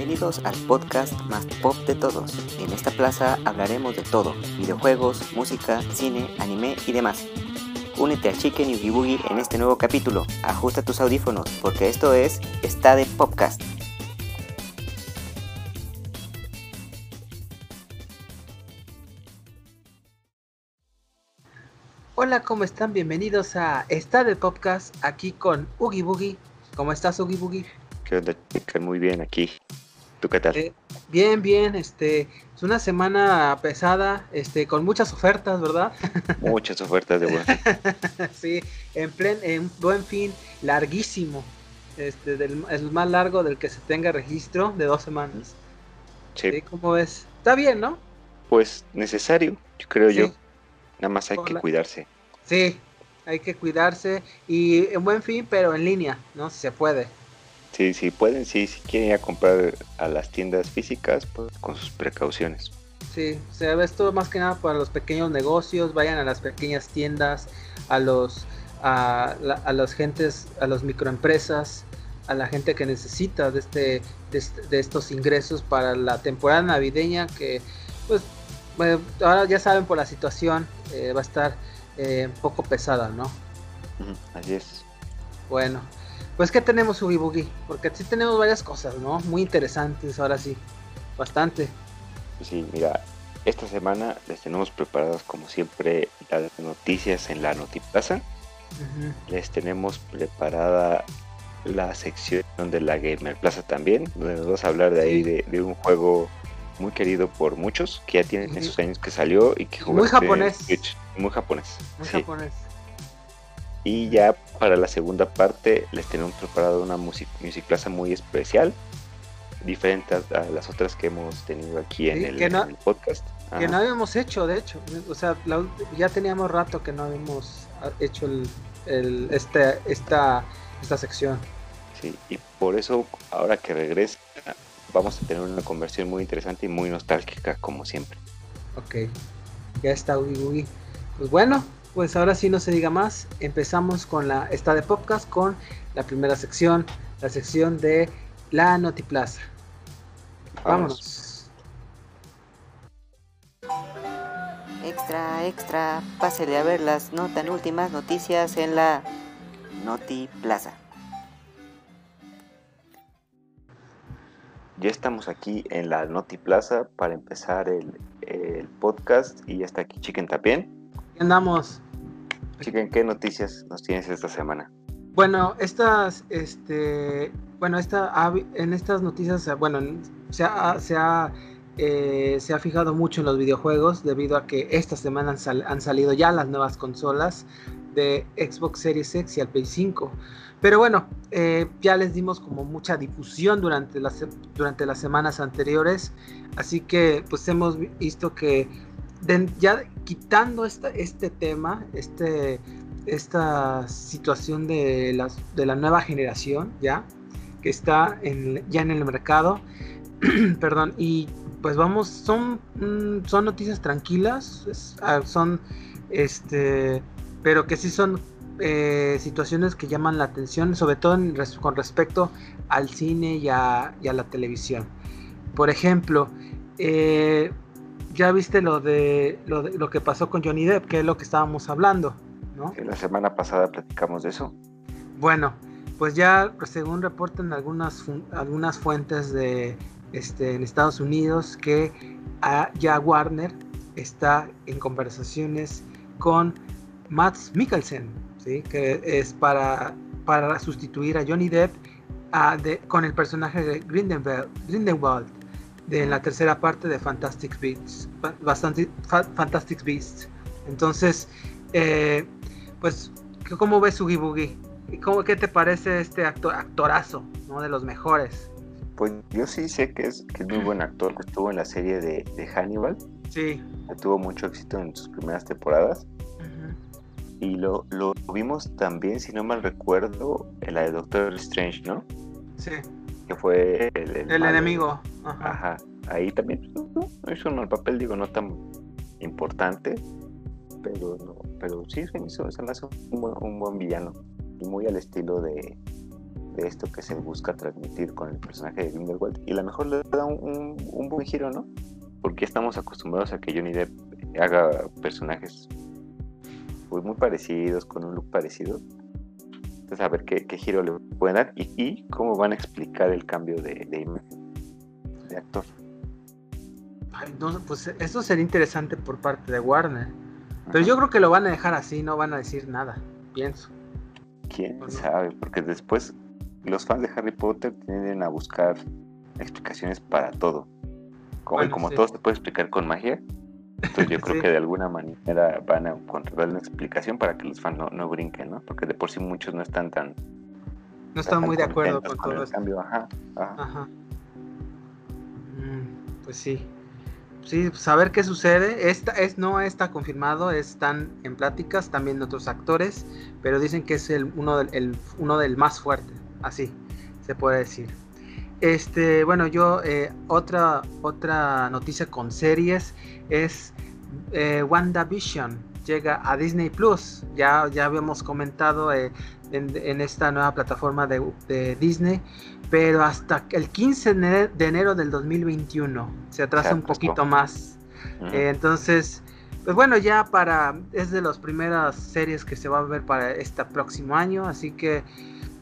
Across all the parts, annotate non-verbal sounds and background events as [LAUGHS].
Bienvenidos al podcast más pop de todos. En esta plaza hablaremos de todo, videojuegos, música, cine, anime y demás. Únete a Chicken y Boogie en este nuevo capítulo. Ajusta tus audífonos porque esto es Está de Podcast. Hola, ¿cómo están? Bienvenidos a Está de Podcast aquí con Oogie Boogie. ¿Cómo estás, Oogie Boogie? ¿Qué onda? Muy bien aquí. ¿Tú qué tal? Eh, bien, bien, este, es una semana pesada, este, con muchas ofertas, ¿verdad? [LAUGHS] Muchas ofertas de buen [LAUGHS] sí, en plen, en buen fin, larguísimo, este, del, el más largo del que se tenga registro, de dos semanas. Sí. ¿Cómo ves? Está bien, ¿no? Pues necesario, yo creo yo. Nada más hay que cuidarse. Sí, hay que cuidarse y en buen fin, pero en línea, ¿no? Si se puede. Sí, sí pueden, sí, si quieren ir a comprar a las tiendas físicas, pues con sus precauciones. Sí, o sea, esto más que nada para los pequeños negocios, vayan a las pequeñas tiendas, a los a, a las gentes, a las microempresas, a la gente que necesita de este, de, estos ingresos para la temporada navideña que pues bueno, ahora ya saben por la situación eh, va a estar eh, un poco pesada, ¿no? Así es. Bueno, pues ¿qué tenemos Ugi Boogie? Porque sí tenemos varias cosas, ¿no? Muy interesantes, ahora sí. Bastante. Sí, mira, esta semana les tenemos preparadas como siempre las noticias en la Notiplaza. Les tenemos preparada la sección de la Gamer Plaza también, donde nos vamos a hablar de ahí de, un juego muy querido por muchos, que ya tienen esos años que salió y que Muy japonés. Muy japonés. Muy japonés. Y ya para la segunda parte les tenemos preparado una music, music plaza muy especial, diferente a, las otras que hemos tenido aquí en, el, podcast. Que no habíamos hecho, de hecho. O sea, ya teníamos rato que no habíamos hecho el, este, esta, esta sección. Sí, y por eso ahora que regresa vamos a tener una conversión muy interesante y muy nostálgica como siempre. Ok, ya está Ugi Pues bueno, pues ahora sí no se diga más, empezamos con la esta de podcast con la primera sección, la sección de la Notiplaza. Vámonos. Extra, extra, pásele a ver las no tan últimas noticias en la Notiplaza. Ya estamos aquí en la Notiplaza para empezar el, el podcast y ya está aquí Chicken también andamos? Chiquen, ¿qué noticias nos tienes esta semana? Bueno, estas, este, bueno, esta, en estas noticias, bueno, se ha, se ha, eh, se ha fijado mucho en los videojuegos debido a que esta semana han, salido ya las nuevas consolas de Xbox Series X y al Play 5. Pero bueno, eh, ya les dimos como mucha difusión durante las, durante las semanas anteriores, así que pues hemos visto que ya quitando este tema, este, esta situación de, las, de la nueva generación, ya, que está en, ya en el mercado, [CLEARS THROAT] perdón, y pues vamos, son, mm, son noticias tranquilas, ah, son, este, pero que sí son eh, situaciones que llaman la atención, sobre todo con respecto al cine y a, y a la televisión. Por ejemplo, eh, ya viste lo de, lo de lo que pasó con Johnny Depp, que es lo que estábamos hablando, ¿no? la semana pasada platicamos de eso. Bueno, pues ya según reportan algunas algunas fuentes de este en Estados Unidos que ya Warner está en conversaciones con Matt Mikkelsen, ¿sí? que es para, para sustituir a Johnny Depp con el personaje de Grindelwald de la tercera parte de Fantastic Beasts. Bastante, Fantastic Beasts. Entonces, eh, pues, ¿cómo ves Oogie Boogie? ¿Cómo, ¿Qué te parece este actor, actorazo, ¿no? de los mejores? Pues yo sí sé que es, que es muy buen actor, que estuvo en la serie de, de Hannibal. Sí. tuvo mucho éxito en sus primeras temporadas. Y lo, lo vimos también, si no mal recuerdo, en la de Doctor Strange, ¿no? Sí que fue el, el, enemigo. Ajá. Ahí también hizo el papel, digo, no tan importante, pero pero sí se me hizo, un, buen, un buen villano y muy al estilo de, de esto que se busca transmitir con el personaje de Grindelwald y a lo mejor le da un, un, buen giro, ¿no? Porque estamos acostumbrados a que Johnny Depp haga personajes pues, muy parecidos, con un look parecido. Entonces, a ver qué, giro le pueden dar y, cómo van a explicar el cambio de, imagen de actor. pues esto sería interesante por parte de Warner. Pero yo creo que lo van a dejar así, no van a decir nada, pienso. Quién sabe, porque después los fans de Harry Potter tienden a buscar explicaciones para todo. Como, como todo se puede explicar con magia, entonces yo creo que de alguna manera van a encontrar una explicación para que los fans no, brinquen, ¿no? Porque de por sí muchos no están tan... No están muy de acuerdo con, todo el cambio. Ajá, ajá. Mm, pues sí. Sí, saber pues, qué sucede. Esta es, no está confirmado, están en pláticas también otros actores, pero dicen que es el, uno, del, uno del más fuerte, así se puede decir. Este, bueno, yo eh, otra otra noticia con series es eh, WandaVision llega a Disney Plus. Ya ya habíamos comentado eh, en, esta nueva plataforma de, Disney, pero hasta el 15 de enero del 2021 se atrasa un poquito más. entonces, pues bueno, ya para es de las primeras series que se va a ver para este próximo año, así que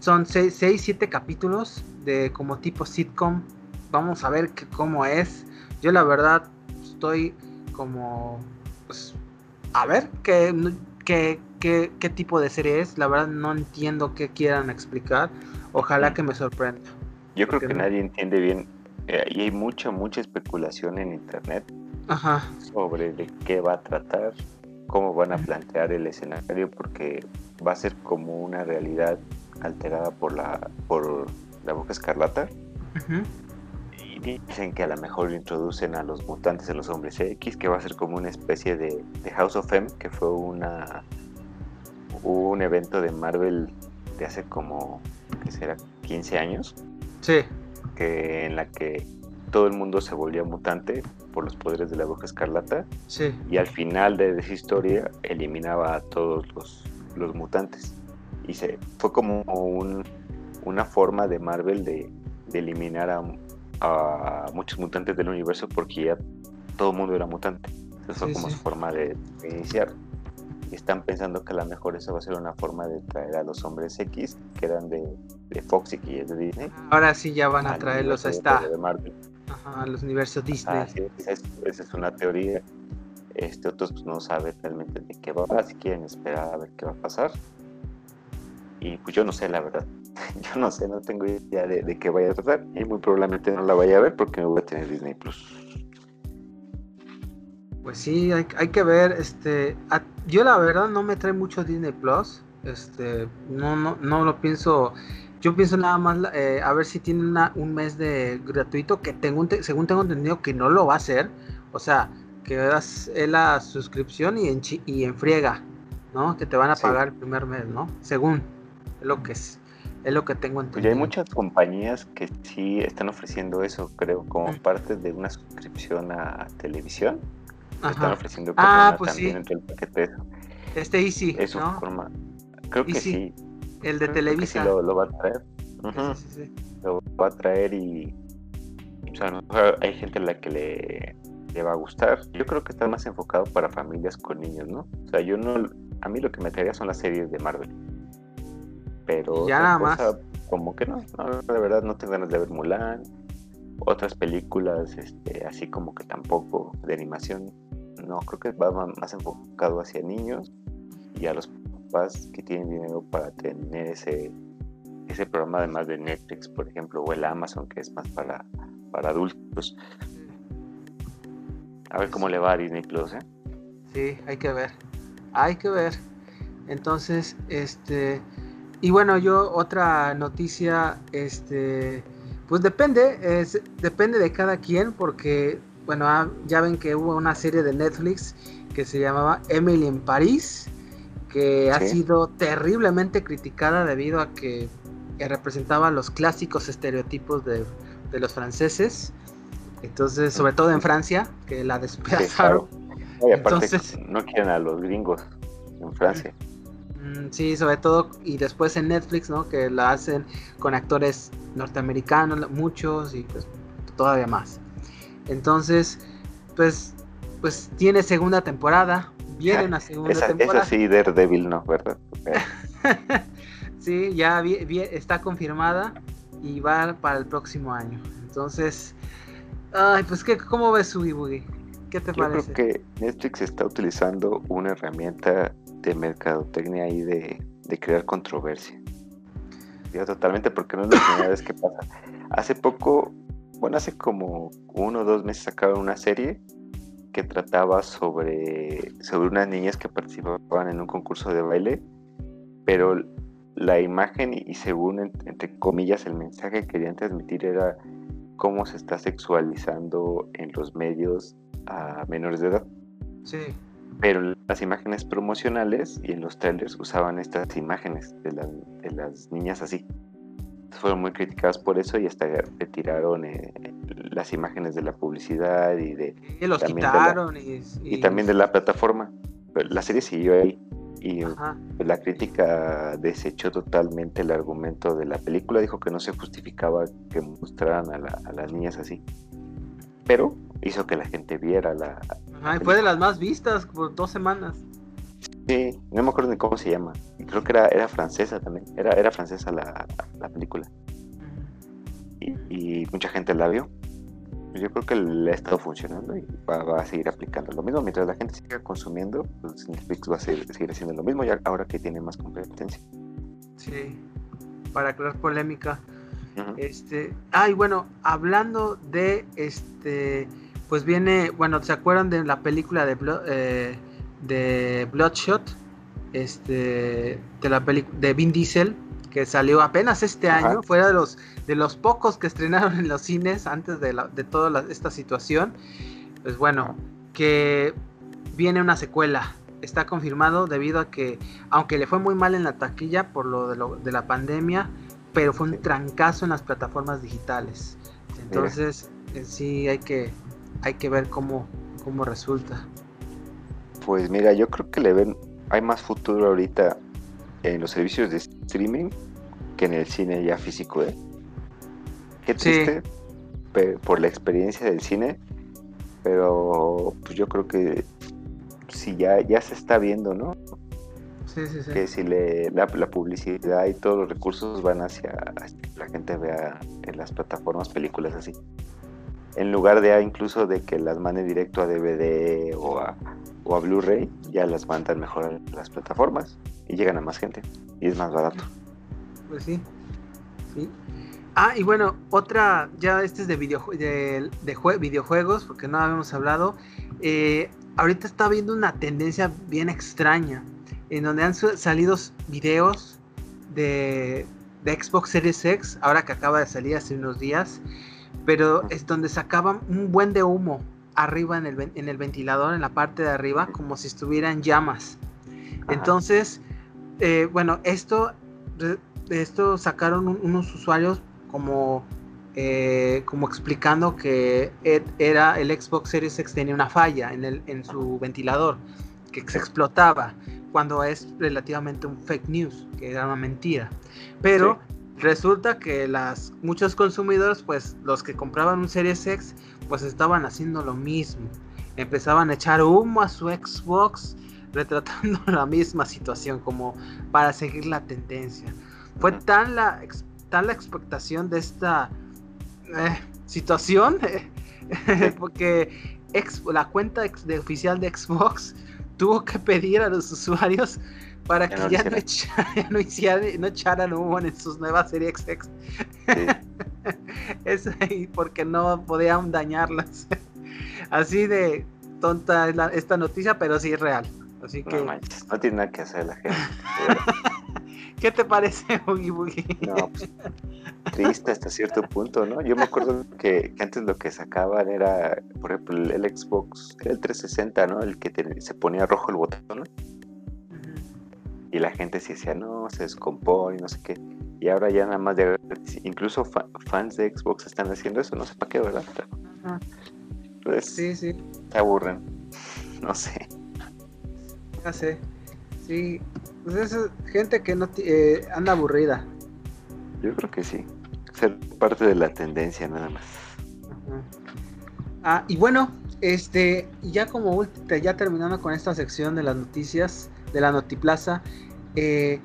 son 6, 7 capítulos de como tipo sitcom. Vamos a ver cómo es. Yo la verdad estoy como... Pues, a ver qué, qué, qué, tipo de serie es. La verdad no entiendo qué quieran explicar. Ojalá que me sorprenda. Yo creo que nadie entiende bien. Eh, y hay mucha, mucha especulación en internet sobre de qué va a tratar, cómo van a plantear el escenario, porque va a ser como una realidad alterada por la, por la boca escarlata. Y dicen que a lo mejor introducen a los mutantes de los hombres X, que va a ser como una especie de, House of M, que fue una un evento de Marvel de hace como, que será? 15 años. Sí. Que, en la que todo el mundo se volvía mutante por los poderes de la boca escarlata. Sí. Y al final de esa historia eliminaba a todos los, los mutantes y se, fue como una forma de Marvel de, eliminar a, muchos mutantes del universo porque ya todo el mundo era mutante. Eso fue como su forma de, iniciar. Y están pensando que a lo mejor eso va a ser una forma de traer a los hombres X, que eran de, Fox y que es de Disney. Ahora sí ya van a traerlos a esta. a los universos Disney. esa, es, una teoría. Este, otros pues, no saben realmente de qué va a si quieren esperar a ver qué va a pasar. Y pues yo no sé, la verdad. [LAUGHS] Yo no sé, no tengo idea de, qué vaya a tratar. Y muy probablemente no la vaya a ver porque me voy a tener Disney Plus. Pues sí, hay, que ver. Este, yo la verdad no me trae mucho Disney Plus. Este, no, no, no lo pienso. Yo pienso nada más eh, a ver si tiene un mes de gratuito que tengo según tengo entendido que no lo va a hacer. O sea, que das la suscripción y en, y en friega, ¿no? Que te van a pagar el primer mes, ¿no? Según. Es lo que es, es lo que tengo entendido. Pues hay muchas compañías que sí están ofreciendo eso, creo, como parte de una suscripción a televisión. Están ofreciendo ah, pues también sí. el paquete Este Easy, es ¿no? forma. Creo que sí. El de Televisa. Sí lo, va a traer. lo va a traer y o sea, a lo mejor hay gente a la que le, le, va a gustar. Yo creo que está más enfocado para familias con niños, ¿no? O sea, yo no, a mí lo que me traería son las series de Marvel pero ya nada más. como que no, no, la verdad no tengo ganas de ver Mulan, otras películas este, así como que tampoco de animación, no, creo que va más enfocado hacia niños y a los papás que tienen dinero para tener ese, ese programa además de Netflix, por ejemplo, o el Amazon, que es más para, para adultos. A ver cómo le va a Disney Plus, ¿eh? Sí, hay que ver. Hay que ver. Entonces, este, y bueno, yo otra noticia, este, pues depende, es, depende de cada quien, porque, bueno, ah, ya ven que hubo una serie de Netflix que se llamaba Emily en París, que ha sido terriblemente criticada debido a que, representaba los clásicos estereotipos de, los franceses. Entonces, sobre todo en Francia, que la despedazaron. Entonces, no quieren a los gringos en Francia. Mm, sí, sobre todo, y después en Netflix, ¿no? Que la hacen con actores norteamericanos, muchos, y pues todavía más. Entonces, pues, pues tiene segunda temporada, viene una segunda temporada. Esa sí, Daredevil, ¿no? ¿Verdad? [LAUGHS] sí, ya está confirmada y va para el próximo año. Entonces, ay, pues, ¿qué, ¿cómo ves su Boogie? ¿Qué te parece? Creo que Netflix está utilizando una herramienta de mercadotecnia y de, crear controversia. Ya totalmente porque no es la primera vez que pasa. Hace poco, bueno, hace como uno o dos meses sacaron una serie que trataba sobre, sobre unas niñas que participaban en un concurso de baile, pero la imagen y según entre comillas el mensaje que querían transmitir era cómo se está sexualizando en los medios a menores de edad. Sí. Pero las imágenes promocionales y en los trailers usaban estas imágenes de, las niñas así. Fueron muy criticadas por eso y hasta retiraron eh, las imágenes de la publicidad y de... Y los quitaron y, también de la plataforma. Pero la serie siguió ahí y la crítica desechó totalmente el argumento de la película, dijo que no se justificaba que mostraran a las niñas así. Pero hizo que la gente viera la. fue de las más vistas por dos semanas. Sí, no me acuerdo ni cómo se llama. Creo que era, era francesa también. Era, era francesa la, película. Y, mucha gente la vio. Yo creo que le ha estado funcionando y va, a seguir aplicando lo mismo. Mientras la gente siga consumiendo, pues Netflix va a seguir, seguir haciendo lo mismo, ya ahora que tiene más competencia. Sí, para crear polémica. Este, ay, bueno, hablando de este pues viene, bueno, ¿se acuerdan de la película de, eh, de Bloodshot? Este, de la película de Vin Diesel, que salió apenas este año, fuera de los, de los pocos que estrenaron en los cines antes de, de toda esta situación. Pues bueno, que viene una secuela. Está confirmado debido a que, aunque le fue muy mal en la taquilla por lo de, lo, de la pandemia, pero fue un trancazo en las plataformas digitales. Entonces, eh, sí hay que, hay que ver cómo, cómo resulta. Pues mira, yo creo que le ven, hay más futuro ahorita en los servicios de streaming que en el cine ya físico, ¿eh? Qué triste por la experiencia del cine, pero pues yo creo que si ya, ya se está viendo, ¿no? Sí, sí, sí. Que si le, la, la, publicidad y todos los recursos van hacia, hacia que la gente vea en las plataformas películas así en lugar de incluso de que las mande directo a DVD o a, o a Blu-ray, ya las mandan mejor a las plataformas y llegan a más gente y es más barato. Pues sí, sí. Ah, y bueno, otra, ya este es de, video, de, videojuegos, porque no habíamos hablado. Eh, ahorita está habiendo una tendencia bien extraña, en donde han salido videos de, de Xbox Series X, ahora que acaba de salir hace unos días, pero es donde sacaban un buen de humo arriba en el, en el ventilador, en la parte de arriba, como si estuvieran llamas. Entonces, eh, bueno, esto, esto sacaron unos usuarios como, eh, como explicando que era el Xbox Series X tenía una falla en, el, en su ventilador, que se explotaba, cuando es relativamente un fake news, que era una mentira. Pero resulta que las muchos consumidores, pues los que compraban un Series X, pues estaban haciendo lo mismo. Empezaban a echar humo a su Xbox, [LAUGHS] retratando la misma situación como para seguir la tendencia. Fue tan la, tan la expectación de esta eh, situación [LAUGHS] porque la cuenta de oficial de Xbox tuvo que pedir a los usuarios para que ya, no, [LAUGHS] no, no, echaran humo en sus nuevas series X. [LAUGHS] es ahí porque no podían dañarlas. [LAUGHS] Así de tonta es esta noticia, pero sí es real. Así que... no tiene nada que hacer la gente. ¿Qué te parece, [LAUGHS] Boogie Boogie? No, pues, triste hasta cierto punto, ¿no? Yo me acuerdo que, antes lo que sacaban era, por ejemplo, el, Xbox, el 360, ¿no? El que se ponía rojo el botón, ¿no? y la gente se decía, no, se descompone, no sé qué. Y ahora ya nada más de... Incluso fans de Xbox están haciendo eso, no sé para qué, ¿verdad? Pues, sí, sí. Se aburren. [LAUGHS] No sé. Ya sé. Sí. Pues es gente que no eh, anda aburrida. Yo creo que sí. Ser parte de la tendencia nada más. Ah, y bueno, este, ya como ya terminando con esta sección de las noticias de la Notiplaza, eh,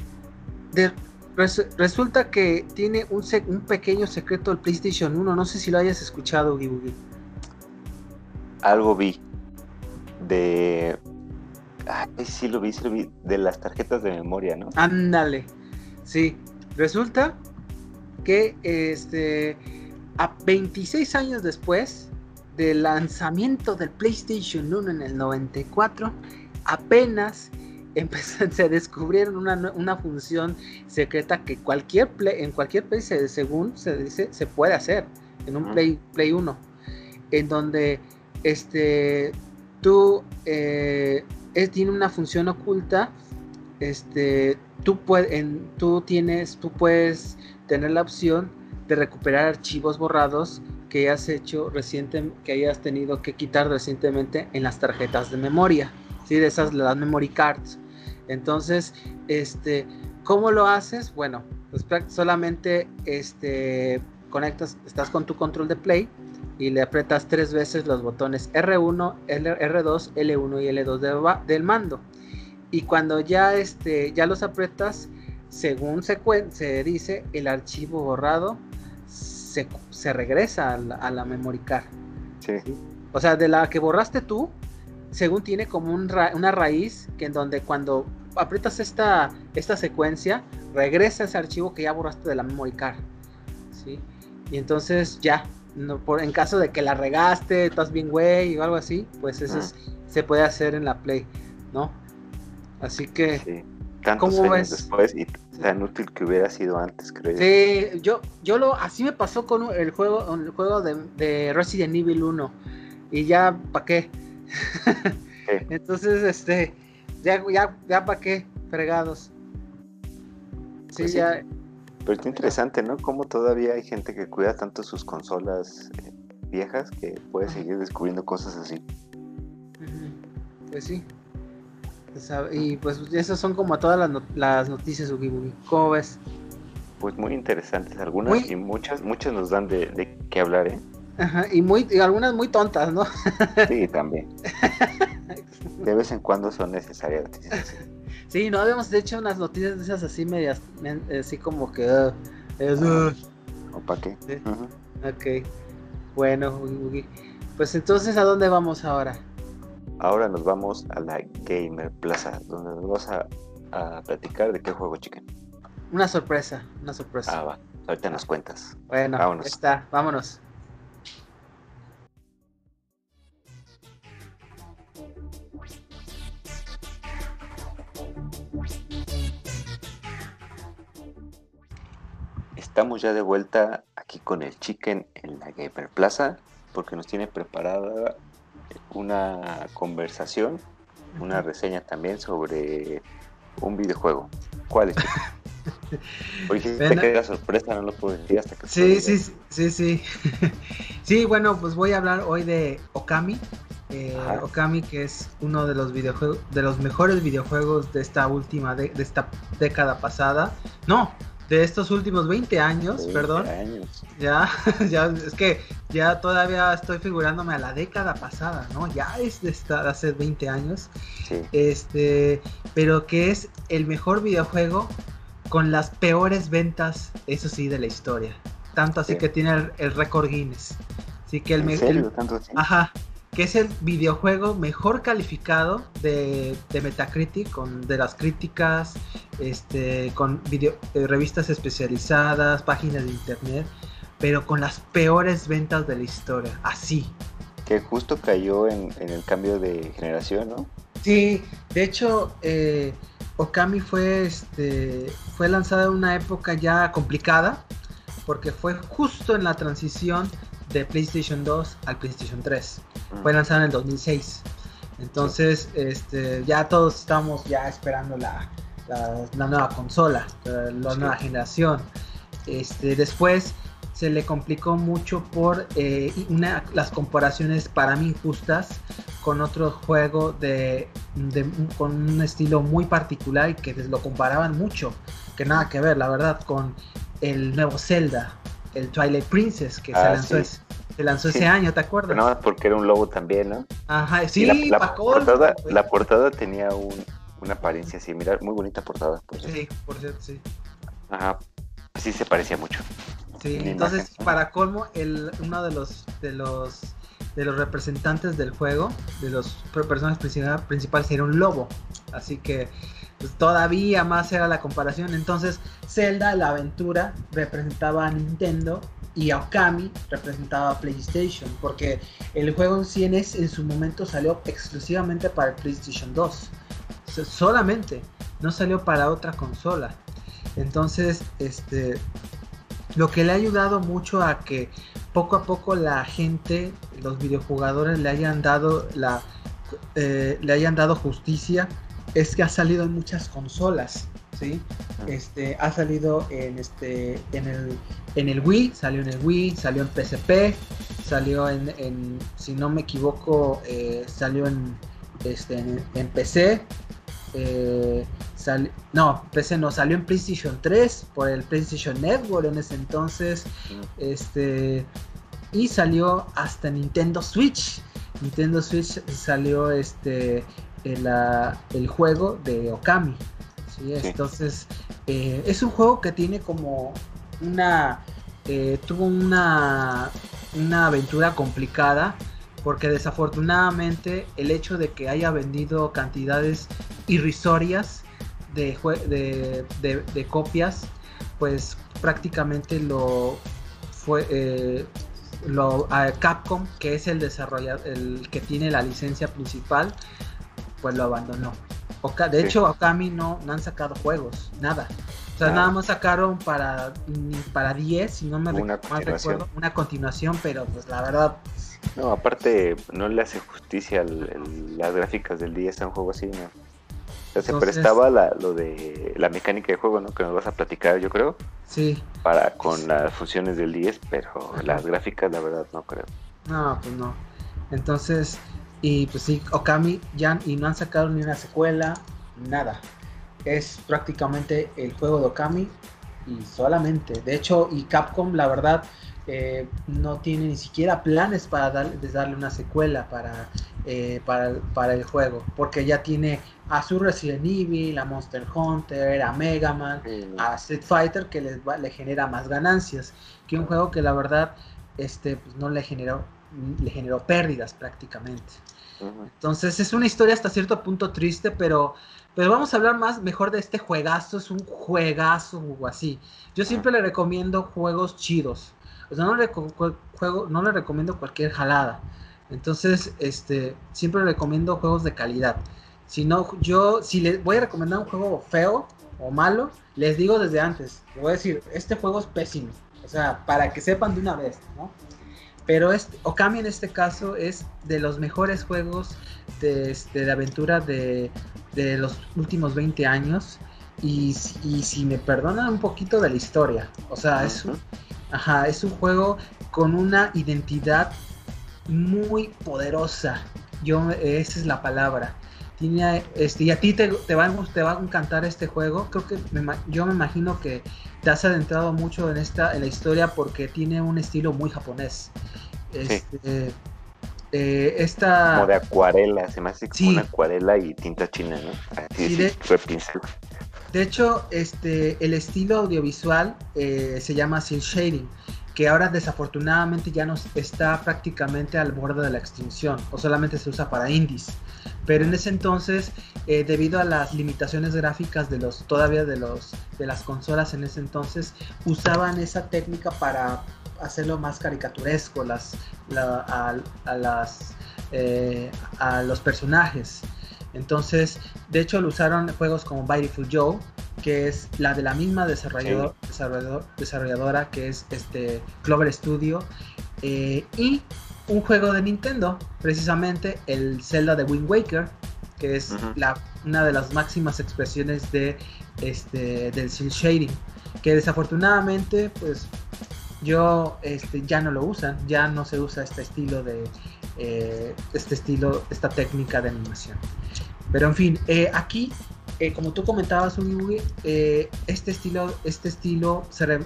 resulta que tiene un, un, pequeño secreto del PlayStation 1. No sé si lo hayas escuchado, Gibugi. Algo vi de. Ay, sí lo vi, sí lo vi. De las tarjetas de memoria, ¿no? Ándale. Sí. Resulta que este. A 26 años después del lanzamiento del PlayStation 1 en el 94, apenas [LAUGHS] se descubrieron una, función secreta que cualquier en cualquier Play, según se dice, se puede hacer en un Play, Play 1, en donde este, tú eh, tiene una función oculta, este, tú, tú, tienes, tú puedes tener la opción de recuperar archivos borrados que hayas hecho reciente, que hayas tenido que quitar recientemente en las tarjetas de memoria, ¿sí? de esas las memory cards. Entonces, este, ¿cómo lo haces? Bueno, pues solamente este, conectas, estás con tu control de play y le aprietas tres veces los botones R1, R2, L1 y L2 del mando. Y cuando ya, este, ya los aprietas, según se, se dice, el archivo borrado se, se regresa a la, a la memory card. Sí. O sea, de la que borraste tú, según tiene como una raíz que en donde cuando aprietas esta, esta secuencia, regresa ese archivo que ya borraste de la memory card. ¿sí? Y entonces ya, no, por, en caso de que la regaste, estás bien güey o algo así, pues eso se puede hacer en la Play, ¿no? Así que... Sí. Tantos ¿cómo años después y tan útil que hubiera sido antes, creo. Sí, yo, yo lo, así me pasó con el juego, el juego de, de Resident Evil 1 y ya, ¿para qué? [LAUGHS] Entonces, este, ya, ya, ya para qué, fregados. Sí, pues ya. Pero es interesante, ¿no? Cómo todavía hay gente que cuida tanto sus consolas eh, viejas que puede seguir descubriendo cosas así. Pues sí. Pues, y pues esas son como todas las, las noticias, Ugi ¿Cómo ves? Pues muy interesantes algunas y muchas, muchas nos dan de, de qué hablar, ¿eh? Ajá, y, muy, algunas muy tontas, ¿no? Sí, también. [LAUGHS] De vez en cuando son necesarias Sí, no habíamos hecho unas noticias de esas así medias, así como que... Uh, ¿O para qué? Ok, bueno, pues entonces, ¿a dónde vamos ahora? Ahora nos vamos a la Gamer Plaza, donde nos vamos a, a platicar de qué juego, chicken. Una sorpresa, una sorpresa. Ah, va, ahorita nos cuentas. Bueno, vámonos. está, vámonos. Estamos ya de vuelta aquí con el Chicken en la Gamer Plaza porque nos tiene preparada una conversación, una reseña también sobre un videojuego. ¿Cuál es? [LAUGHS] Oye, te queda sorpresa, no lo puedo decir hasta que... Sí, sí, sí, sí, [LAUGHS] sí. bueno, pues voy a hablar hoy de Okami. Eh, Okami, que es uno de los videojuegos, de los mejores videojuegos de esta última, de esta década pasada. No, de estos últimos 20 años, perdón. Ya, [LAUGHS] ya, es que ya todavía estoy figurándome a la década pasada, ¿no? Ya es de esta, hace 20 años. Este, pero que es el mejor videojuego con las peores ventas, eso sí, de la historia. Tanto así que tiene el, récord Guinness. Así que el, mejor. Ajá, que es el videojuego mejor calificado de, Metacritic, con, de las críticas, este, con video, eh, revistas especializadas, páginas de internet, pero con las peores ventas de la historia, así. Que justo cayó en, el cambio de generación, ¿no? Sí, de hecho, eh, Okami fue, este, fue lanzada en una época ya complicada, porque fue justo en la transición de PlayStation 2 al PlayStation 3. Fue lanzado en el 2006. Entonces, este, ya todos estamos ya esperando la, la, nueva consola, la, nueva generación. Este, después se le complicó mucho por eh, una, las comparaciones para mí injustas con otro juego de, con un estilo muy particular y que lo comparaban mucho, que nada que ver, la verdad, con el nuevo Zelda, el Twilight Princess, que se ah, lanzó, se lanzó ese año, ¿te acuerdas? No, porque era un logo también, ¿no? Ajá, sí, la, portada, la portada tenía una apariencia similar, muy bonita portada. Por sí, por cierto, sí. Ajá, sí se parecía mucho. Sí, entonces para colmo, el, uno de los de los de los representantes del juego, de los personajes principales, era un lobo. Así que pues, todavía más era la comparación. Entonces, Zelda, la aventura, representaba a Nintendo y Okami representaba PlayStation. Porque el juego en sí en, su momento salió exclusivamente para el PlayStation 2. solamente, no salió para otra consola. Entonces, este, lo que le ha ayudado mucho a que poco a poco la gente, los videojugadores le hayan dado la eh, le hayan dado justicia es que ha salido en muchas consolas, ¿sí? Este ha salido en este en el en el Wii, salió en el Wii, salió en PSP, salió en, si no me equivoco, eh, salió en este en, PC. Eh, no, PC no, salió en PlayStation 3 por el PlayStation Network en ese entonces. Este, y salió hasta Nintendo Switch. Nintendo Switch salió este el, el juego de Okami. Entonces, eh, es un juego que tiene como una. Eh, tuvo una, una aventura complicada porque desafortunadamente el hecho de que haya vendido cantidades irrisorias de, de, copias, pues prácticamente lo fue eh, lo, Capcom, que es el desarrollador, el que tiene la licencia principal, pues lo abandonó. De hecho, Okami no, no han sacado juegos, nada. O sea, nada más sacaron para, para 10, si no me recuerdo, una continuación, pero pues la verdad... No, aparte no le hace justicia las gráficas del 10 a un juego así, ¿no? se prestaba la, lo de la mecánica de juego, ¿no? Que nos vas a platicar, yo creo. Sí. Para con las funciones del 10, pero las gráficas, la verdad, no creo. No, pues no. Entonces, y pues sí, Okami ya y no han sacado ni una secuela, nada. Es prácticamente el juego de Okami y solamente. De hecho, y Capcom, la verdad, eh, no tiene ni siquiera planes para darle una secuela para, eh, para, para, el juego, porque ya tiene a su Resident Evil, a Monster Hunter, a Mega Man, a Street Fighter, que les le genera más ganancias que un juego que la verdad este, pues, no le generó, le generó pérdidas prácticamente. Entonces es una historia hasta cierto punto triste, pero, pero vamos a hablar más mejor de este juegazo, es un juegazo o así. Yo siempre le recomiendo juegos chidos. O sea, no le, juego, no le recomiendo cualquier jalada. Entonces, este, siempre le recomiendo juegos de calidad. Si no, yo, si les voy a recomendar un juego feo o malo, les digo desde antes, les voy a decir, este juego es pésimo. O sea, para que sepan de una vez, ¿no? Pero este, Okami en este caso es de los mejores juegos de, este, de aventura de, de, los últimos 20 años. Y, y, si me perdonan un poquito de la historia, o sea, es un, ajá, es un juego con una identidad muy poderosa. Yo, esa es la palabra este, y a ti te, te, va, te va a encantar este juego. Creo que yo me imagino que te has adentrado mucho en esta en la historia porque tiene un estilo muy japonés. Este, eh, esta... Como de acuarela, se me hace como una acuarela y tinta china, ¿no? Así, de, fue pincel. De hecho, este, el estilo audiovisual eh, se llama Seal Shading que ahora desafortunadamente ya no está prácticamente al borde de la extinción o solamente se usa para indies. Pero en ese entonces, eh, debido a las limitaciones gráficas de los todavía de los de las consolas en ese entonces, usaban esa técnica para hacerlo más caricaturesco las, a, las eh, a los personajes. Entonces, de hecho, lo usaron juegos como Beautiful Joe, que es la de la misma desarrollador, desarrolladora que es este Clover Studio, eh, y un juego de Nintendo, precisamente el Zelda de Wind Waker, que es la, una de las máximas expresiones de este del Seal Shading, que desafortunadamente pues yo este, ya no lo usan, ya no se usa este estilo de eh, este estilo, esta técnica de animación. Pero en fin, eh, aquí, como tú comentabas, este estilo, este estilo se,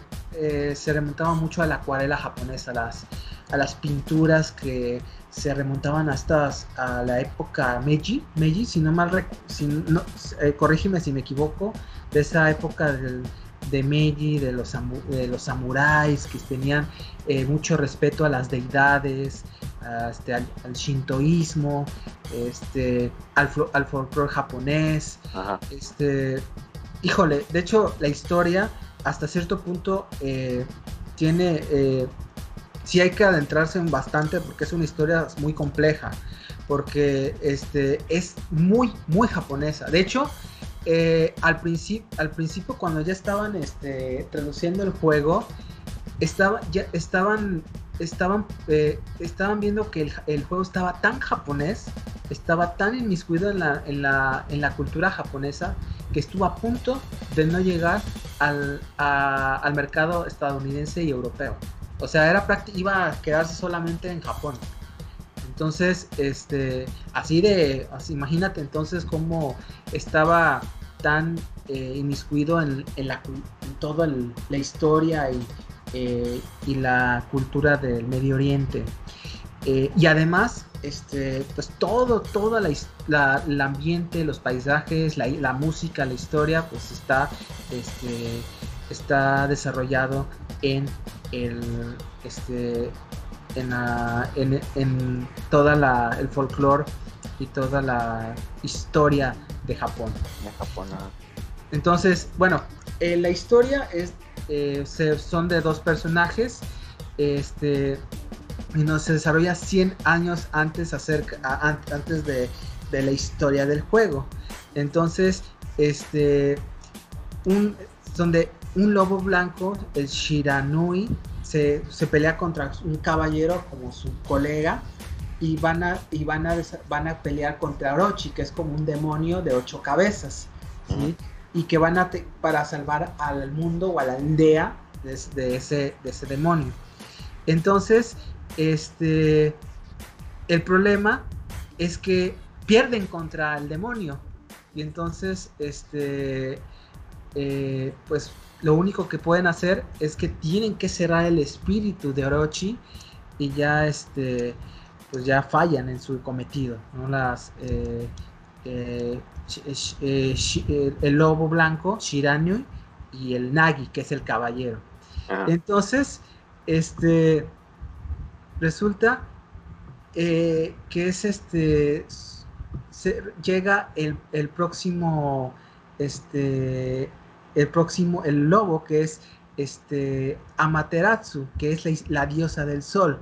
se, remontaba mucho a la acuarela japonesa, las, a las pinturas que se remontaban hasta a la época Meiji, Meiji si no mal, si no, corrígeme si me equivoco, de esa época del de Meiji, de los, de los samuráis, que tenían eh, mucho respeto a las deidades, este, al, shintoísmo, este, al, al folclore japonés. Este, híjole, de hecho la historia hasta cierto punto eh, tiene, eh, sí hay que adentrarse en bastante porque es una historia muy compleja, porque este, es muy, muy japonesa. De hecho, eh, al, principio, al principio cuando ya estaban este, traduciendo el juego, estaba, ya estaban, estaban, eh, estaban viendo que el, juego estaba tan japonés, estaba tan inmiscuido en la, en, la, en la cultura japonesa, que estuvo a punto de no llegar al, al mercado estadounidense y europeo. O sea, era iba a quedarse solamente en Japón. Entonces, este, así de, imagínate entonces cómo estaba tan eh, inmiscuido en, la, toda la historia eh, y, la cultura del Medio Oriente. Eh, y además, este, pues todo, toda la, el ambiente, los paisajes, la, música, la historia, pues está, este, está desarrollado en el, este, en, en, en toda la, el folclore y toda la historia de Japón. Entonces, bueno, eh, la historia es, eh, son de dos personajes, este, y nos se desarrolla 100 años antes, acerca, antes de, la historia del juego. Entonces, este, un, donde un lobo blanco, el Shiranui, se, se pelea contra un caballero como su colega y van a, y van a, van a pelear contra Orochi, que es como un demonio de ocho cabezas, y que van a para salvar al mundo o a la aldea de, ese, de ese demonio. Entonces, este, el problema es que pierden contra el demonio. Y entonces, este, eh, pues lo único que pueden hacer es que tienen que cerrar el espíritu de Orochi y ya este pues ya fallan en su cometido, ¿no? Las, eh, eh, eh, el lobo blanco, Shiranui, y el Nagi, que es el caballero. Entonces, este, resulta que es este, llega el, el, próximo, este, el próximo, el lobo, que es este, Amaterasu, que es la, la diosa del sol,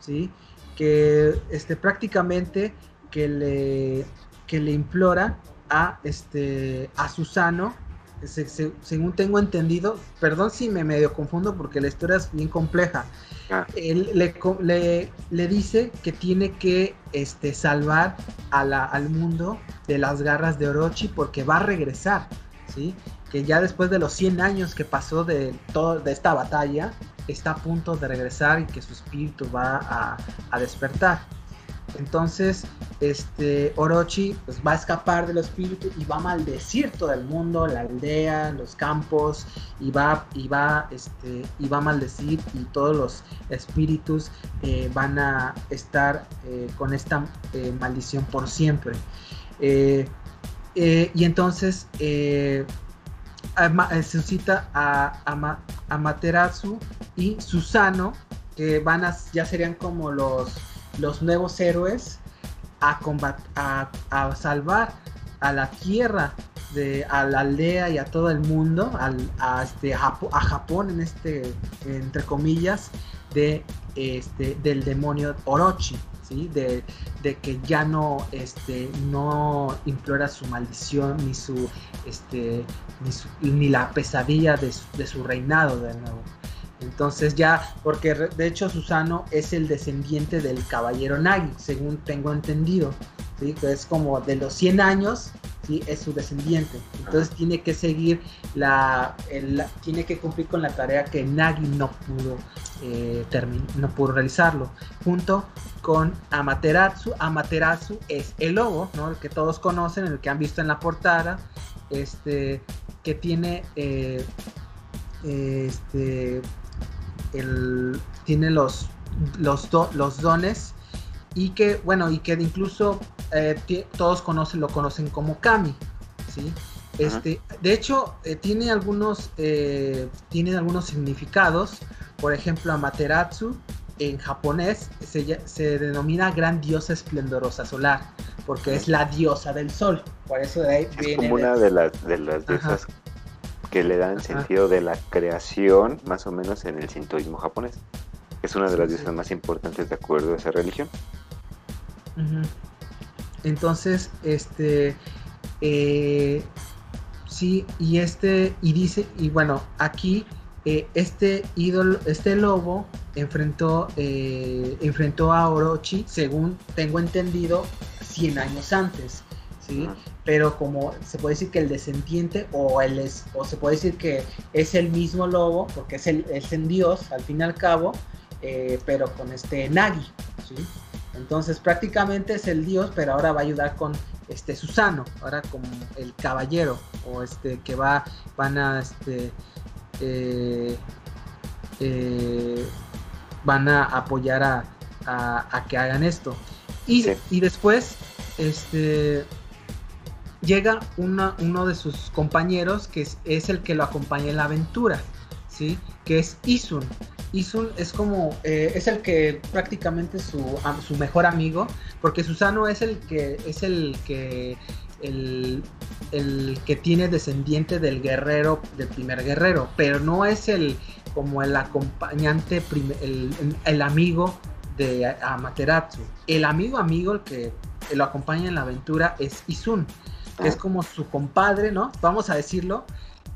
¿sí? que este, prácticamente que le, que le implora a, este, a Susano, según tengo entendido, perdón si me medio confundo porque la historia es bien compleja, ah. él le, le, dice que tiene que este, salvar a la, al mundo de las garras de Orochi porque va a regresar, ¿sí? Que ya después de los 100 años que pasó de, todo, de esta batalla, está a punto de regresar y que su espíritu va a, despertar. Entonces, este Orochi pues, va a escapar del espíritu y va a maldecir todo el mundo, la aldea, los campos, y va, y va, este, y va a maldecir y todos los espíritus eh, van a estar eh, con esta eh, maldición por siempre. y entonces suscita a, a, Amaterasu y Susano, que van a, ya serían como los, los nuevos héroes a, a, salvar a la tierra, de, a la aldea y a todo el mundo, al, a, este, a Japón en este, entre comillas, de, este, del demonio Orochi. ¿Sí? De, de, que ya no, este, no implora su maldición ni su, este, ni, ni la pesadilla de de su, reinado de nuevo. Entonces ya, porque de hecho Susano es el descendiente del caballero Nagi, según tengo entendido, ¿sí? que es como de los 100 años, ¿sí? es su descendiente. Entonces tiene que seguir la, tiene que cumplir con la tarea que Nagi no pudo eh, no pudo realizarlo. Junto con Amaterasu. Amaterasu es el lobo, ¿no? El que todos conocen, el que han visto en la portada. Este, que tiene eh, este, el, tiene los, los, los dones y que, bueno, y que incluso eh, todos conocen, lo conocen como Kami, ¿sí? Este, de hecho, eh, tiene, algunos, eh, tiene algunos significados. Por ejemplo, Amaterasu en japonés se, se, denomina gran diosa esplendorosa solar, porque es la diosa del sol. Por eso de ahí es como una de las, de las diosas que le dan sentido de la creación, más o menos en el sintoísmo japonés. Es una de las diosas más importantes de acuerdo a esa religión. Entonces, este, eh, sí, y este, y dice, y bueno, aquí eh, este ídolo, este lobo enfrentó, eh, enfrentó a Orochi, según tengo entendido, 100 años antes. ¿sí? Pero como se puede decir que el descendiente o, el es, o se puede decir que es el mismo lobo, porque es, el, es en Dios al fin y al cabo, pero con este Nagi, ¿sí? Entonces prácticamente es el dios, pero ahora va a ayudar con este Susano, ahora como el caballero, o este que va, van a este eh, eh, van a apoyar a, que hagan esto. Y, y después, este llega uno de sus compañeros que es, es, el que lo acompaña en la aventura, ¿sí? Que es Isun. Isun es como, eh, es el que prácticamente su, su mejor amigo, porque Susano es el que, es el que, el, que tiene descendiente del guerrero, del primer guerrero, pero no es el, como el acompañante, el, amigo de Amaterasu. El amigo amigo, el que lo acompaña en la aventura es Isun, que es ah. como su compadre, ¿no? Vamos a decirlo,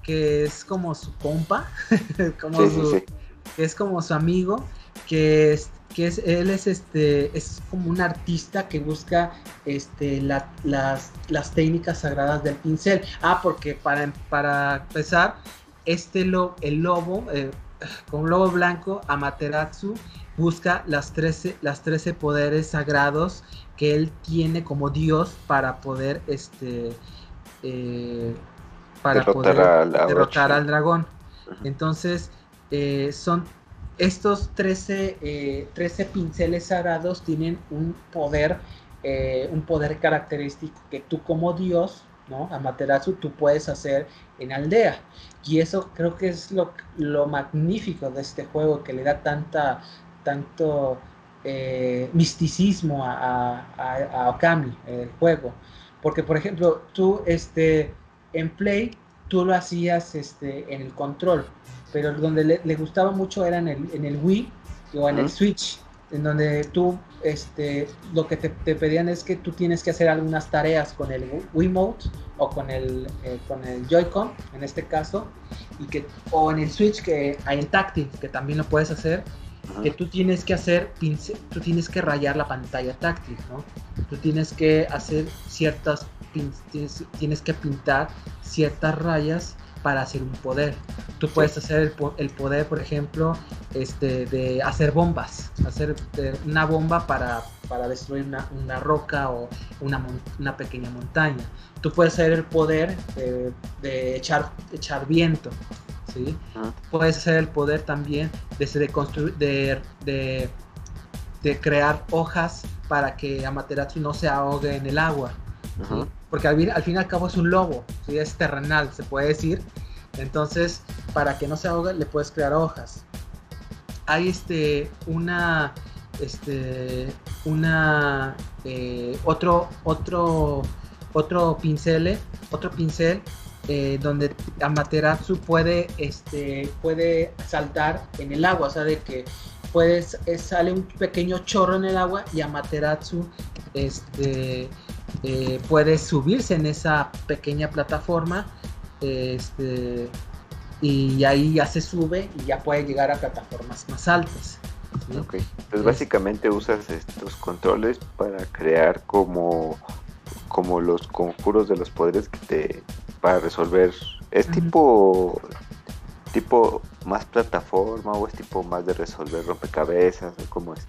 que es como su compa, [LAUGHS] como su, que es como su amigo, que es, que es, él es este, es como un artista que busca este, las, las técnicas sagradas del pincel. Ah, porque para, para empezar, este lo, el lobo, eh, con un lobo blanco, Amaterasu, busca las 13, las 13 poderes sagrados que él tiene como dios para poder este eh, para poder derrotar al dragón. Entonces, eh, son estos 13, 13 eh, pinceles sagrados tienen un poder, eh, un poder característico que tú como Dios, ¿no? Amaterasu, tú puedes hacer en aldea. Y eso creo que es lo, lo magnífico de este juego, que le da tanta, tanto misticismo a, a, a, Okami, el juego. Porque, por ejemplo, tú este, en Play, tú lo hacías este, en el control pero donde le, gustaba mucho era en el, en el Wii o en el Switch, en donde tú, este, lo que te, pedían es que tú tienes que hacer algunas tareas con el Wiimote o con el, eh, con el Joy-Con, en este caso, y que, o en el Switch que hay en táctil, que también lo puedes hacer, que tú tienes que hacer, tú tienes que rayar la pantalla táctil, ¿no? Tú tienes que hacer ciertas, tienes, tienes que pintar ciertas rayas para hacer un poder. Tú puedes hacer el, poder, por ejemplo, este, de hacer bombas, hacer una bomba para, para destruir una, roca o una, una, pequeña montaña. Tú puedes hacer el poder de, echar, echar viento. ¿sí? Puedes hacer el poder también de, de construir, de, de, crear hojas para que Amaterasu no se ahogue en el agua porque al, al fin y al cabo es un lobo, ¿sí? es terrenal, se puede decir. Entonces, para que no se ahogue, le puedes crear hojas. Hay este, una, este, una, eh, otro, otro, otro pincel, otro pincel eh, donde Amaterasu puede, este, puede saltar en el agua, o sea, de que puedes, sale un pequeño chorro en el agua y Amaterasu este, eh, puede subirse en esa pequeña plataforma este, y ahí ya se sube y ya puede llegar a plataformas más altas. Pues básicamente usas estos controles para crear como, como los conjuros de los poderes que te para resolver. Es tipo tipo más plataforma o es tipo más de resolver rompecabezas o cómo es?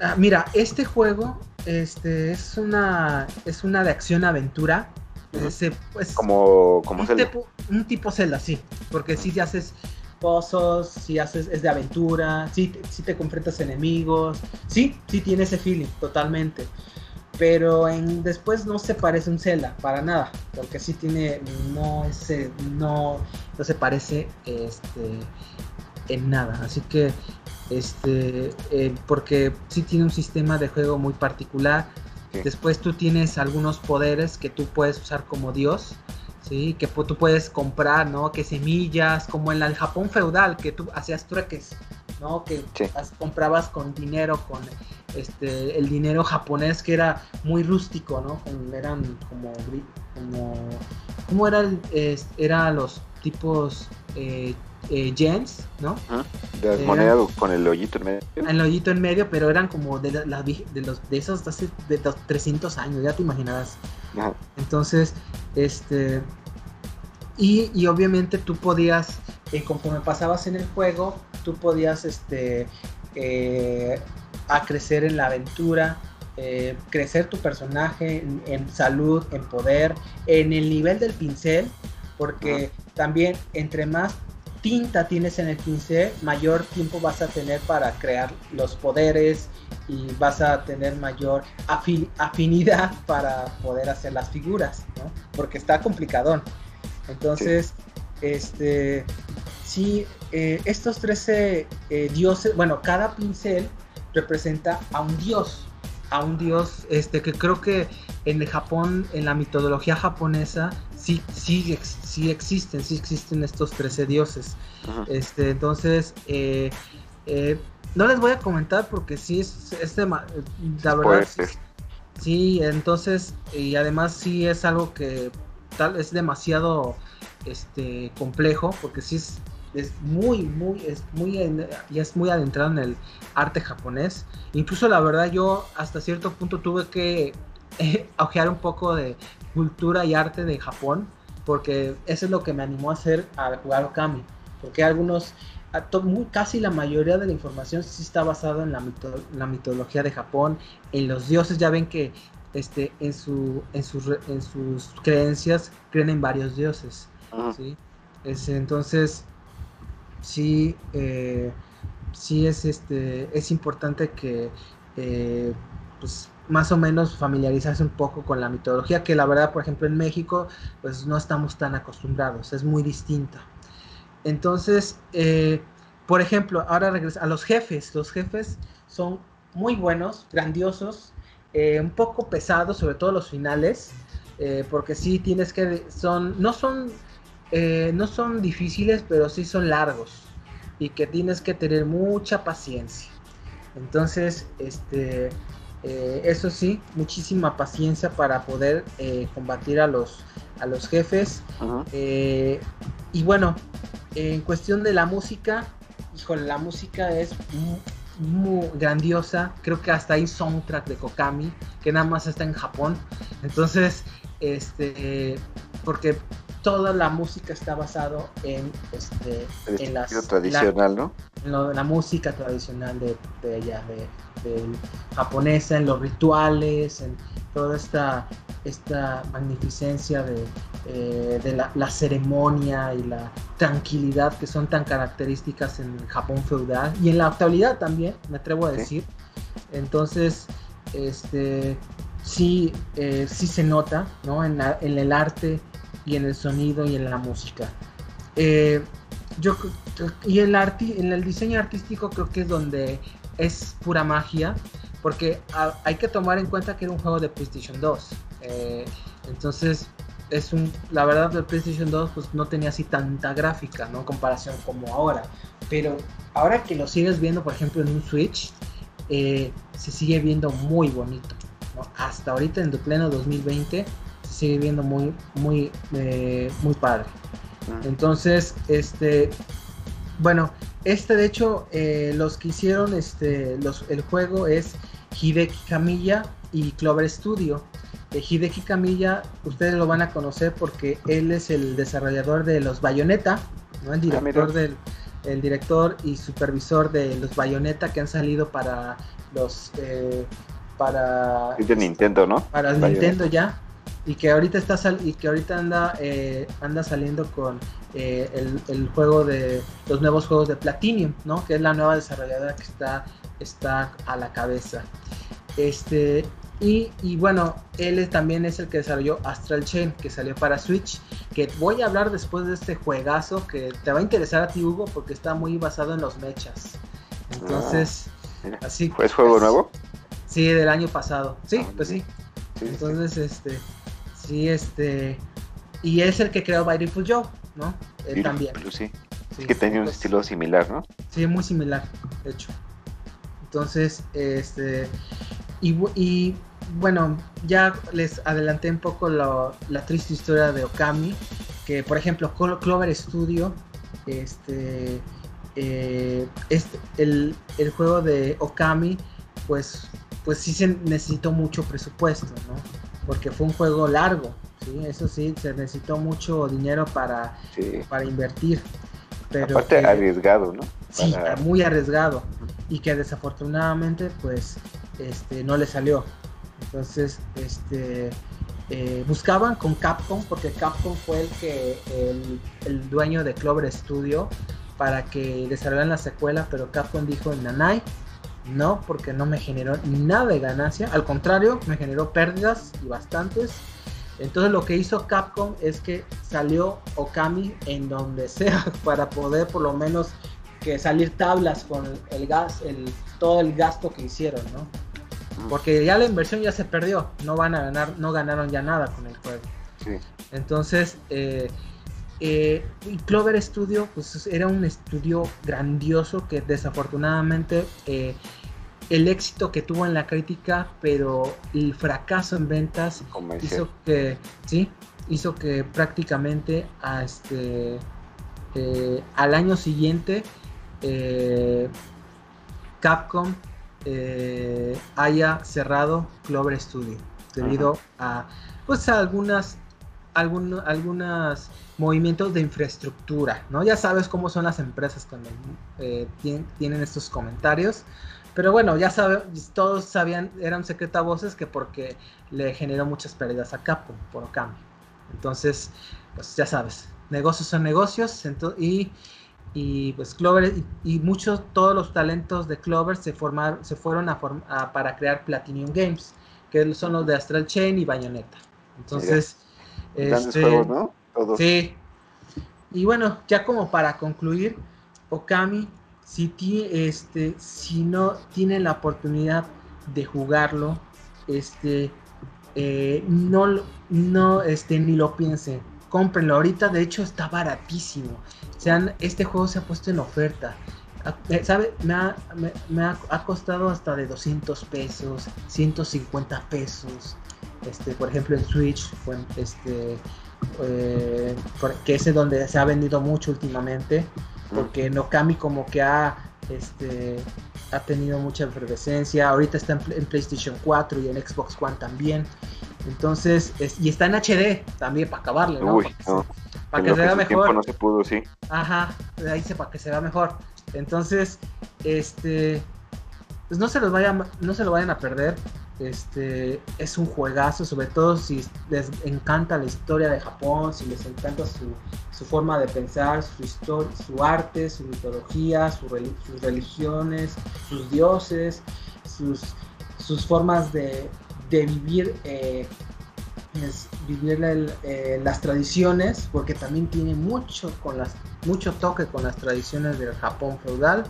Ah, mira, este juego este, es, una, es una de acción-aventura. Pues, como como un, tipo, un tipo Zelda, sí. Porque si te haces pozos, si haces, es de aventura, si, si te confrontas enemigos. Sí, sí tiene ese feeling, totalmente. Pero en, después no se parece un Zelda, para nada. Porque sí tiene. No, ese, no, no se parece este, en nada. Así que este, eh, porque sí tiene un sistema de juego muy particular. Después tú tienes algunos poderes que tú puedes usar como Dios, ¿sí? Que tú puedes comprar, ¿no? Que semillas, como en el Japón feudal, que tú hacías trueques, ¿no? Que comprabas con dinero, con este, el dinero japonés que era muy rústico, ¿no? eran como, como, ¿cómo eran? era los tipos eh, eh, ¿no? De las monedas con el hoyito en medio. El hoyito en medio, pero eran como de, la, de, los, de esos hace de 300 años, ya te imaginarás. Entonces, este... Y, y, obviamente tú podías, eh, conforme pasabas en el juego, tú podías este, eh, a crecer en la aventura, eh, crecer tu personaje en, en, salud, en poder, en el nivel del pincel, porque también entre más tinta tienes en el pincel, mayor tiempo vas a tener para crear los poderes y vas a tener mayor afinidad [LAUGHS] para poder hacer las figuras, ¿no? Porque está complicadón. Entonces, este, sí, eh, estos 13 eh, dioses, bueno, cada pincel representa a un dios, a un dios, este, que creo que en el Japón, en la mitología japonesa, sí, sí, sí existen, sí existen estos 13 dioses. Este, entonces, eh, eh, no les voy a comentar porque sí es, es de, la verdad. Sí, entonces, y además sí es algo que tal es demasiado este complejo porque sí es, es muy muy es muy y es muy adentrado en el arte japonés. Incluso la verdad yo hasta cierto punto tuve que eh, [LAUGHS] un poco de cultura y arte de Japón, porque eso es lo que me animó a hacer a jugar Okami, porque algunos, muy, casi la mayoría de la información sí está basada en la, la mitología de Japón, en los dioses, ya ven que este, en, su, en, sus, en sus creencias creen en varios dioses, ¿sí? entonces, sí, eh, sí es, este, es importante que eh, pues, más o menos familiarizarse un poco con la mitología, que la verdad, por ejemplo, en México, pues no estamos tan acostumbrados, es muy distinta. Entonces, eh, por ejemplo, ahora regresa a los jefes. Los jefes son muy buenos, grandiosos, un poco pesados, sobre todo los finales, porque sí tienes que, son, no son, no son difíciles, pero sí son largos y que tienes que tener mucha paciencia. Entonces, este, eh, eso sí, muchísima paciencia para poder eh, combatir a los, a los jefes. Eh, y bueno, en cuestión de la música, híjole, la música es muy, grandiosa. Creo que hasta hay soundtrack de Kokami, que nada más está en Japón. Entonces, este, porque toda la música está basado en este en la tradicional, ¿no? En la música tradicional de, de ella, de, japonesa, en los rituales, en toda esta, esta magnificencia de, eh, la, ceremonia y la tranquilidad que son tan características en el Japón feudal y en la actualidad también, me atrevo a decir. Entonces, este sí, eh, sí se nota ¿no? en, en, el arte y en el sonido y en la música. Eh, yo y el en el diseño artístico creo que es donde es pura magia, porque hay que tomar en cuenta que era un juego de PlayStation 2. Eh, entonces, es un, la verdad, el PlayStation 2 pues, no tenía así tanta gráfica, ¿no? En comparación como ahora. Pero ahora que lo sigues viendo, por ejemplo, en un Switch, eh, se sigue viendo muy bonito. Hasta ahorita, en el pleno 2020, se sigue viendo muy, muy, eh, muy padre. Ah. Entonces, este, bueno, este de hecho, eh, los que hicieron este, el juego es Hideki Kamiya y Clover Studio. Eh, Hideki Kamiya, ustedes lo van a conocer porque él es el desarrollador de los Bayonetta, ¿no? el ah, director del, el director y supervisor de los Bayonetta que han salido para los eh, para de Nintendo, ¿no? Para Nintendo ya y que ahorita está sal y que ahorita anda eh, anda saliendo con eh, el, el, juego de los nuevos juegos de Platinum, ¿no? Que es la nueva desarrolladora que está está a la cabeza. Este y, y, bueno, él también es el que desarrolló Astral Chain, que salió para Switch, que voy a hablar después de este juegazo que te va a interesar a ti, Hugo, porque está muy basado en los mechas. Entonces, ah, así. ¿Es juego pues, nuevo? Sí, del año pasado. Sí, ah, pues sí. Entonces, este, sí, este, y es el que creó Beautiful Joe, ¿no? Él también. Sí. Es que tenía un pues, estilo similar, ¿no? Sí, muy similar, de hecho. Entonces, este, y, y bueno, ya les adelanté un poco la triste historia de Okami, que por ejemplo Clover Studio, este, eh, este el, juego de Okami, pues, pues sí se necesitó mucho presupuesto, ¿no? Porque fue un juego largo, ¿sí? Eso sí, se necesitó mucho dinero para, para invertir. Pero Aparte arriesgado, ¿no? Sí, muy arriesgado. Y que desafortunadamente, pues, este, no le salió. Entonces, este, eh, buscaban con Capcom, porque Capcom fue el que el, dueño de Clover Studio para que desarrollaran la secuela, pero Capcom dijo en Nanai, no, porque no me generó nada de ganancia, al contrario, me generó pérdidas y bastantes. Entonces lo que hizo Capcom es que salió Okami en donde sea [LAUGHS] para poder por lo menos que salir tablas con el gas, el, todo el gasto que hicieron, ¿no? Porque ya la inversión ya se perdió, no van a ganar, no ganaron ya nada con el juego. Entonces, eh, eh, Clover Studio, pues era un estudio grandioso que desafortunadamente eh, el éxito que tuvo en la crítica, pero el fracaso en ventas hizo que, sí, hizo que prácticamente a este, al año siguiente Capcom eh, haya cerrado Clover Studio debido a pues algunas algunos movimientos de infraestructura, ¿no? Ya sabes cómo son las empresas cuando eh, tienen, estos comentarios, pero bueno, ya saben, todos sabían, eran secreta voces que porque le generó muchas pérdidas a Capcom por cambio. Entonces, pues ya sabes, negocios son negocios y y pues Clover y, muchos todos los talentos de Clover se formaron se fueron a, para crear Platinum Games que son los de Astral Chain y Bayonetta entonces este, ¿no? sí y bueno ya como para concluir Okami si este si no tienen la oportunidad de jugarlo este eh, no no este ni lo piensen cómprenlo ahorita de hecho está baratísimo sean, este juego se ha puesto en oferta. Ah, eh, ¿Sabe? Me ha, me, ha, costado hasta de 200 pesos, 150 pesos. Este, por ejemplo, en Switch, este, eh, que es donde se ha vendido mucho últimamente. Porque Nokami como que ha, este, ha tenido mucha efervescencia. Ahorita está en, PlayStation 4 y en Xbox One también. Entonces, y está en HD también para acabarle, ¿no? para que se vea mejor. No se pudo, sí. Ajá, ahí se para que se vea mejor. Entonces, este, pues no se los vayan, no se lo vayan a perder. Este, es un juegazo, sobre todo si les encanta la historia de Japón, si les encanta su, forma de pensar, su historia, su arte, su mitología, sus religiones, sus dioses, sus, formas de, vivir eh, es vivir eh, las tradiciones, porque también tiene mucho, con mucho toque con las tradiciones del Japón feudal.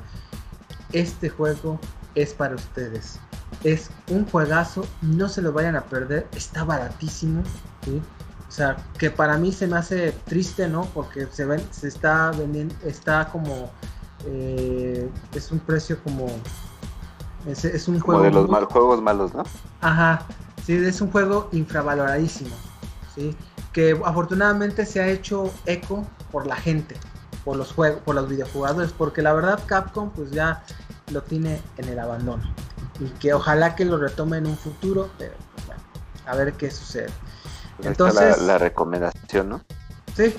Este juego es para ustedes. Es un juegazo, no se lo vayan a perder, está baratísimo. O sea, que para mí se me hace triste, ¿no? Porque se, ven, se está vendiendo, está como, eh, es un precio como, es, un juego... de los mal, juegos malos, ¿no? Ajá, Sí, es un juego infravaloradísimo, ¿sí? que afortunadamente se ha hecho eco por la gente, por los juegos, por los videojugadores, porque la verdad Capcom pues ya lo tiene en el abandono y que ojalá que lo retome en un futuro, pero bueno, a ver qué sucede. Entonces la, recomendación, ¿no? Sí.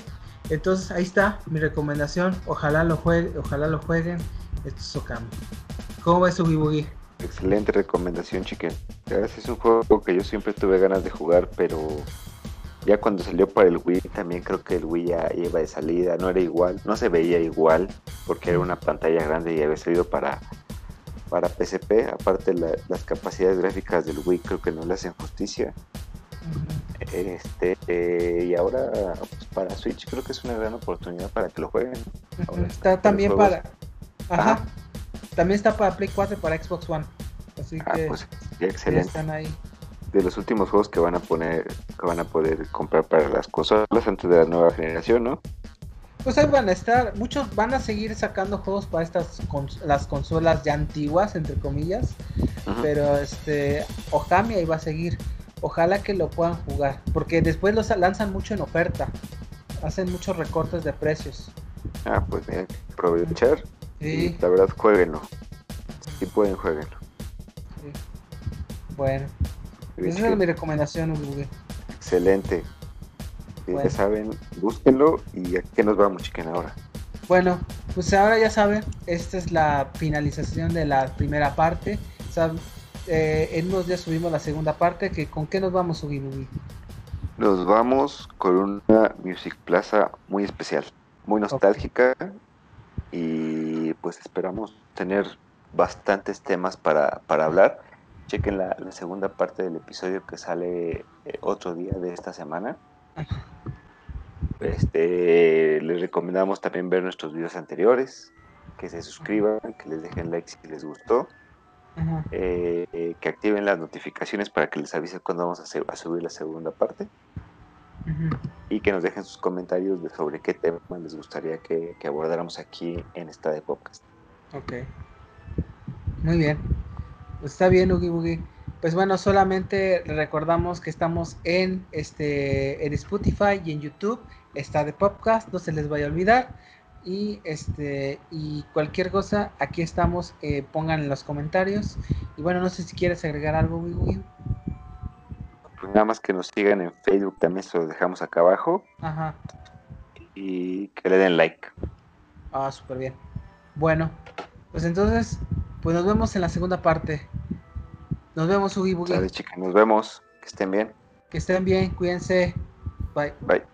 Entonces ahí está mi recomendación. Ojalá lo jueguen, ojalá lo jueguen. Esto es Okami. ¿Cómo va su Boogie? Excelente recomendación, chiquen. Es un juego que yo siempre tuve ganas de jugar, pero ya cuando salió para el Wii, también creo que el Wii ya iba de salida, no era igual, no se veía igual, porque era una pantalla grande y había salido para, para PSP. Aparte, las capacidades gráficas del Wii creo que no le hacen justicia. Este, eh, y ahora pues, para Switch creo que es una gran oportunidad para que lo jueguen. está también para. Ajá. También está para Play 4 y para Xbox One. Así ah, que pues, excelente. están ahí de los últimos juegos que van a poner, que van a poder comprar para las consolas antes de la nueva generación, ¿no? Pues ahí van a estar, muchos van a seguir sacando juegos para estas las consolas ya antiguas, entre comillas, pero este Okami ahí va a seguir. Ojalá que lo puedan jugar, porque después los lanzan mucho en oferta, hacen muchos recortes de precios. Ah, pues bien, aprovechar. Sí. la verdad, jueguenlo. Si pueden, jueguenlo. Sí. Bueno, esa es mi recomendación, Excelente. Ya saben, búsquenlo y a qué nos vamos, chiquen, ahora. Bueno, pues ahora ya saben, esta es la finalización de la primera parte. Eh, en unos días subimos la segunda parte. Que, ¿Con qué nos vamos, Ugi Nos vamos con una Music Plaza muy especial, muy nostálgica y pues esperamos tener bastantes temas para, para hablar chequen la, segunda parte del episodio que sale eh, otro día de esta semana. Este, les recomendamos también ver nuestros videos anteriores, que se suscriban, que les dejen like si les gustó, eh, que activen las notificaciones para que les avise cuando vamos a, subir la segunda parte y que nos dejen sus comentarios sobre qué tema les gustaría que, que abordáramos aquí en esta de podcast. Ok, muy bien. Está bien, Ugi Ugi. Pues bueno, solamente recordamos que estamos en este en Spotify y en YouTube. Está de podcast, no se les vaya a olvidar. Y este y cualquier cosa, aquí estamos, eh, pongan en los comentarios. Y bueno, no sé si quieres agregar algo, Ugi. Pues nada más que nos sigan en Facebook, también se lo dejamos acá abajo. Ajá. Y que le den like. Ah, súper bien. Bueno, pues entonces pues nos vemos en la segunda parte. Nos vemos, Ugi Bugi. Dale, chica, nos vemos. Que estén bien. Que estén bien, cuídense. Bye. Bye.